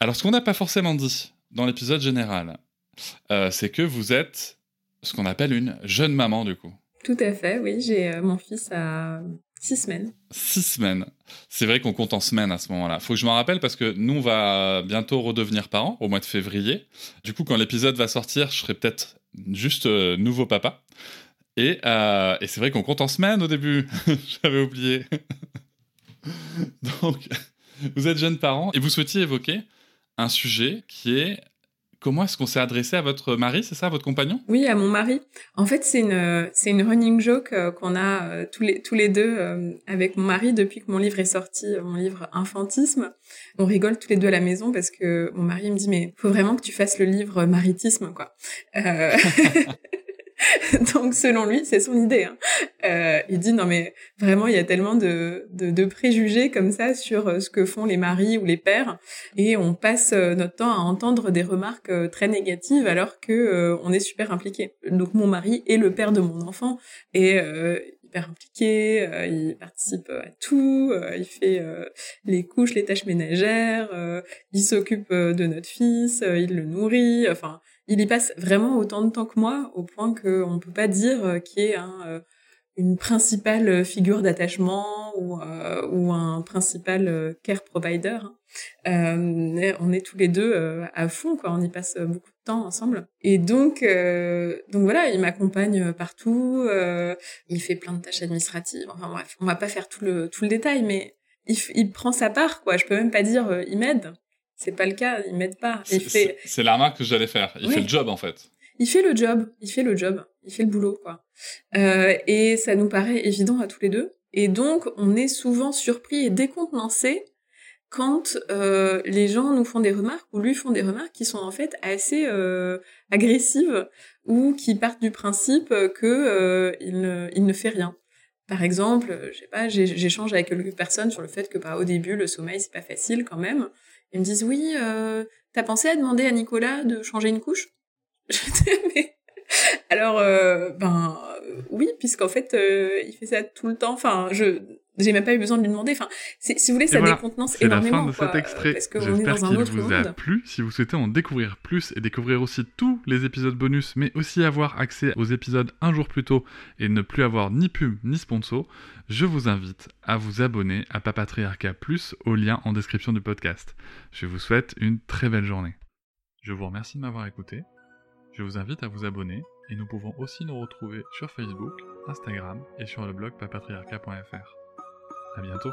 Alors, ce qu'on n'a pas forcément dit dans l'épisode général, euh, c'est que vous êtes ce qu'on appelle une jeune maman, du coup. Tout à fait, oui. J'ai euh, mon fils à six semaines. Six semaines. C'est vrai qu'on compte en semaines à ce moment-là. Faut que je m'en rappelle parce que nous, on va bientôt redevenir parents au mois de février. Du coup, quand l'épisode va sortir, je serai peut-être juste euh, nouveau papa. Et, et c'est vrai qu'on compte en semaines au début. J'avais oublié. Donc, vous êtes jeune parent et vous souhaitiez évoquer un sujet qui est comment est-ce qu'on s'est adressé à votre mari, c'est ça, votre compagnon? Oui, à mon mari. En fait, c'est une c'est une running joke euh, qu'on a euh, tous les tous les deux euh, avec mon mari depuis que mon livre est sorti, mon livre Infantisme. On rigole tous les deux à la maison parce que mon mari me dit mais faut vraiment que tu fasses le livre Maritisme quoi. Donc selon lui, c'est son idée. Hein. Euh, il dit non mais vraiment il y a tellement de, de, de, préjugés comme ça sur euh, ce que font les maris ou les pères et on passe euh, notre temps à entendre des remarques euh, très négatives alors que on est super impliqué. Donc mon mari est le père de mon enfant et hyper impliqué, il participe à tout, il fait les couches, les tâches ménagères, il s'occupe de notre fils, il le nourrit, enfin il y passe vraiment autant de temps que moi, au point qu'on ne peut pas dire euh, qu'il est un, euh, une principale figure d'attachement ou, euh, ou un principal care provider. Hein. on est tous les deux à fond, quoi. On y passe beaucoup de temps ensemble. Et donc, donc voilà, il m'accompagne partout. il fait plein de tâches administratives. Enfin bref, on va pas faire tout le tout le détail, mais il, il prend sa part, quoi. Je peux même pas dire il m'aide c'est pas le cas, il m'aide pas. Il fait... C'est la remarque que j'allais faire. Il fait le job, en fait. Il fait le job, il fait le job, il fait le boulot, quoi. Euh, et ça nous paraît évident à tous les deux. Et donc, on est souvent surpris et décontenancé quand euh, les gens nous font des remarques ou lui font des remarques qui sont en fait assez euh, agressives ou qui partent du principe que il, ne, ne fait rien. Par exemple, je sais pas, j'échange avec quelques personnes sur le fait que bah, au début le sommeil c'est pas facile quand même. Ils me disent oui, t'as pensé à demander à Nicolas de changer une couche? Alors, euh, ben oui, puisqu'en fait, euh, il fait ça tout le temps. Enfin, je j'ai même pas eu besoin de lui demander. Enfin, si vous voulez, ça décontenance énormément. C'est la fin de cet extrait. J'espère qu'il vous a plu. Si vous souhaitez en découvrir plus et découvrir aussi tous les épisodes bonus, mais aussi avoir accès aux épisodes un jour plus tôt et ne plus avoir ni pub ni sponsor, je vous invite à vous abonner à Papatriarca Plus au lien en description du podcast. Je vous souhaite une très belle journée. Je vous remercie de m'avoir écouté. Je vous invite à vous abonner et nous pouvons aussi nous retrouver sur Facebook, Instagram et sur le blog papatriarca.fr. À bientôt.